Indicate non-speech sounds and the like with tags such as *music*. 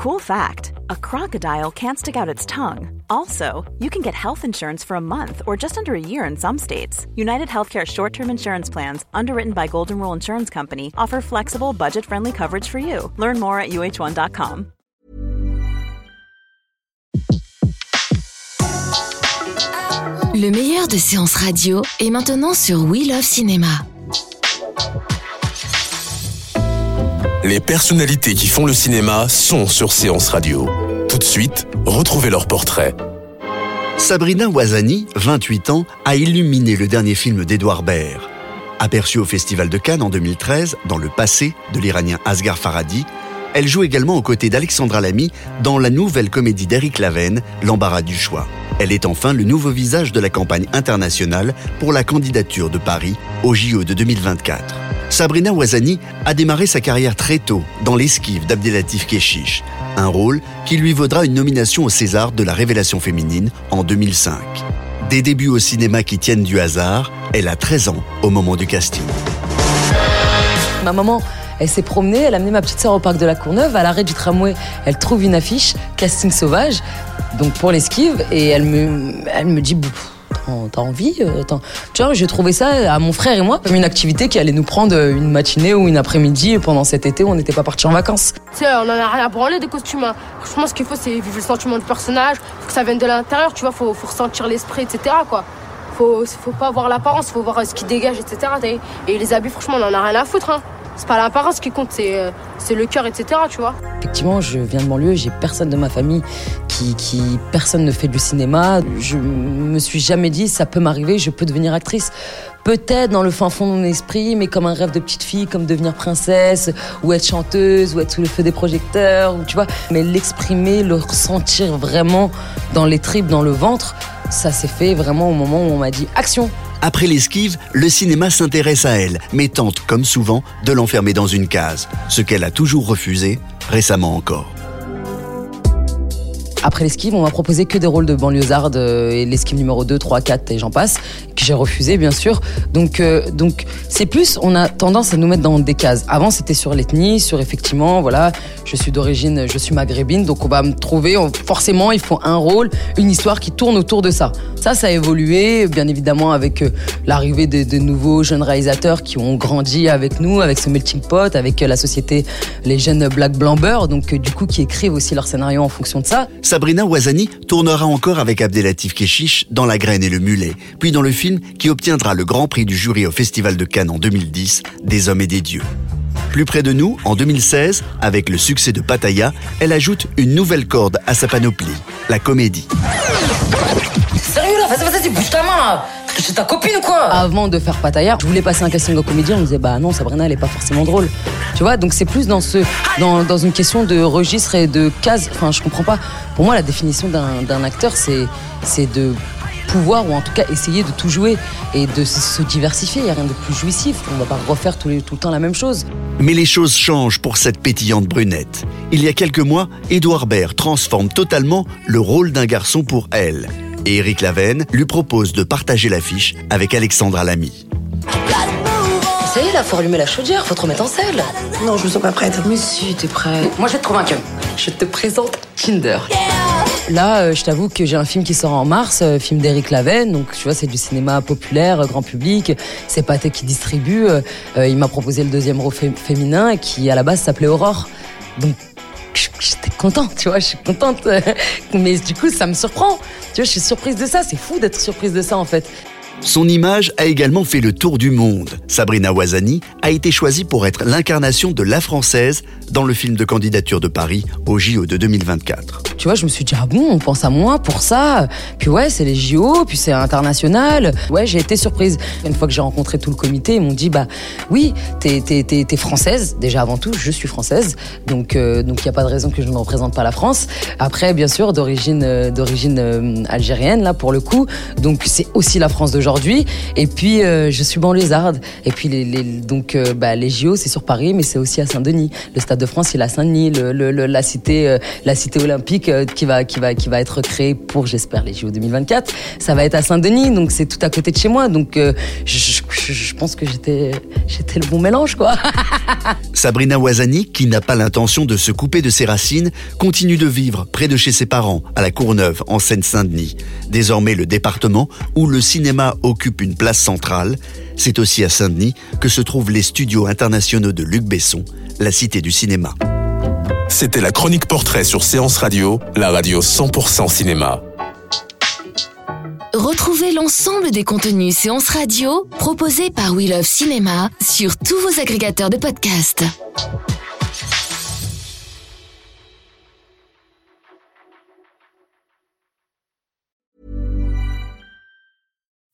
Cool fact a crocodile can't stick out its tongue. Also, you can get health insurance for a month or just under a year in some states. United Healthcare short term insurance plans, underwritten by Golden Rule Insurance Company, offer flexible, budget friendly coverage for you. Learn more at uh1.com. Le meilleur de séances radio est maintenant sur We Love Cinéma. Les personnalités qui font le cinéma sont sur Séance Radio. Tout de suite, retrouvez leur portrait. Sabrina Ouazani, 28 ans, a illuminé le dernier film d'Edouard Baird. Aperçue au Festival de Cannes en 2013, dans Le passé de l'Iranien Asghar Farhadi, elle joue également aux côtés d'Alexandra Lamy dans la nouvelle comédie d'Éric Laven, L'embarras du choix. Elle est enfin le nouveau visage de la campagne internationale pour la candidature de Paris au JO de 2024. Sabrina Ouazani a démarré sa carrière très tôt dans l'esquive d'Abdelatif Keshish, un rôle qui lui vaudra une nomination au César de la révélation féminine en 2005. Des débuts au cinéma qui tiennent du hasard, elle a 13 ans au moment du casting. Ma maman, elle s'est promenée, elle a amené ma petite sœur au parc de la Courneuve, à l'arrêt du tramway, elle trouve une affiche, casting sauvage, donc pour l'esquive, et elle me, elle me dit, t'as envie euh, Tu vois, j'ai trouvé ça à mon frère et moi comme une activité qui allait nous prendre une matinée ou une après-midi pendant cet été où on n'était pas partis en vacances. Tu sais, on en a rien à branler des costumes. Hein. Franchement, ce qu'il faut, c'est vivre le sentiment du personnage, faut que ça vienne de l'intérieur, tu vois, faut, faut ressentir l'esprit, etc. quoi. Faut, faut pas voir l'apparence, faut voir euh, ce qui dégage, etc. Et les habits, franchement, on en a rien à foutre. Hein c'est pas l'apparence qui compte, c'est euh, le cœur, etc. Tu vois. Effectivement, je viens de banlieue, j'ai personne de ma famille qui, qui, personne ne fait du cinéma. Je me suis jamais dit ça peut m'arriver, je peux devenir actrice. Peut-être dans le fin fond de mon esprit, mais comme un rêve de petite fille, comme devenir princesse, ou être chanteuse, ou être sous le feu des projecteurs, ou tu vois. Mais l'exprimer, le ressentir vraiment dans les tripes, dans le ventre, ça s'est fait vraiment au moment où on m'a dit action. Après l'esquive, le cinéma s'intéresse à elle, mais tente, comme souvent, de l'enfermer dans une case, ce qu'elle a toujours refusé, récemment encore. Après l'esquive, on m'a proposé que des rôles de banlieusarde euh, et l'esquive numéro 2, 3, 4 et j'en passe, que j'ai refusé bien sûr. Donc euh, donc c'est plus on a tendance à nous mettre dans des cases. Avant c'était sur l'ethnie, sur effectivement voilà, je suis d'origine, je suis maghrébine, donc on va me trouver forcément il faut un rôle, une histoire qui tourne autour de ça. Ça ça a évolué bien évidemment avec euh, l'arrivée de, de, nouveaux jeunes réalisateurs qui ont grandi avec nous, avec ce melting pot, avec la société les jeunes black blanc donc du coup qui écrivent aussi leur scénario en fonction de ça. Sabrina Ouazani tournera encore avec Abdelatif Keshish dans La Graine et le Mulet, puis dans le film qui obtiendra le Grand Prix du jury au Festival de Cannes en 2010, Des Hommes et des Dieux. Plus près de nous, en 2016, avec le succès de Pattaya, elle ajoute une nouvelle corde à sa panoplie, la comédie. Sérieux là, vas-y, bouge ta main c'est ta copine ou quoi Avant de faire Pataya, je voulais passer un casting au comédien, on me disait bah non, Sabrina elle est pas forcément drôle. Tu vois, donc c'est plus dans ce dans, dans, une question de registre et de case. Enfin, je comprends pas. Pour moi, la définition d'un acteur, c'est de pouvoir ou en tout cas essayer de tout jouer et de se diversifier. Il n'y a rien de plus jouissif. On va pas refaire tout, tout, le temps la même chose. Mais les choses changent pour cette pétillante brunette. Il y a quelques mois, Édouard Baird transforme totalement le rôle d'un garçon pour elle et Eric Lavenne lui propose de partager l'affiche avec Alexandra Lamy. Ça y est, là, faut allumer la chaudière, faut te remettre en selle. Non, je me sens pas prête. Mais si, t'es prête. Moi, je vais te convaincre. Je te présente Kinder. Là, euh, je t'avoue que j'ai un film qui sort en mars, euh, film d'Eric Lavenne. Donc, tu vois, c'est du cinéma populaire, grand public. C'est Pathé qui distribue. Euh, il m'a proposé le deuxième rôle féminin qui, à la base, s'appelait Aurore. Donc, j'étais contente, tu vois, je suis contente. *laughs* Mais du coup, ça me surprend. Tu vois, je suis surprise de ça. C'est fou d'être surprise de ça, en fait. Son image a également fait le tour du monde. Sabrina Ouazani a été choisie pour être l'incarnation de la française dans le film de candidature de Paris au JO de 2024. Tu vois, je me suis dit, ah bon, on pense à moi pour ça. Puis ouais, c'est les JO, puis c'est international. Ouais, j'ai été surprise. Une fois que j'ai rencontré tout le comité, ils m'ont dit, bah oui, t'es, t'es, française. Déjà avant tout, je suis française. Donc euh, il n'y a pas de raison que je ne représente pas la France. Après, bien sûr, d'origine, euh, d'origine euh, algérienne, là, pour le coup. Donc c'est aussi la France de aujourd'hui. Et puis, euh, je suis banlieusarde. Et puis, les, les, donc, euh, bah, les JO, c'est sur Paris, mais c'est aussi à Saint-Denis. Le Stade de France, il est à Saint-Denis. La cité, euh, la cité olympique qui va, être créée pour, j'espère, les JO 2024. Ça va être à Saint-Denis, donc c'est tout à côté de chez moi. Donc, je, pense que j'étais, le bon mélange, quoi. *laughs* Sabrina Ouazani, qui n'a pas l'intention de se couper de ses racines, continue de vivre près de chez ses parents, à la Courneuve, en Seine-Saint-Denis. Désormais le département où le cinéma occupe une place centrale. C'est aussi à Saint-Denis que se trouvent les studios internationaux de Luc Besson, la cité du cinéma. C'était la chronique portrait sur Séance Radio, la radio 100% cinéma. Retrouvez l'ensemble des contenus séances radio proposés par We Love Cinéma sur tous vos agrégateurs de podcasts.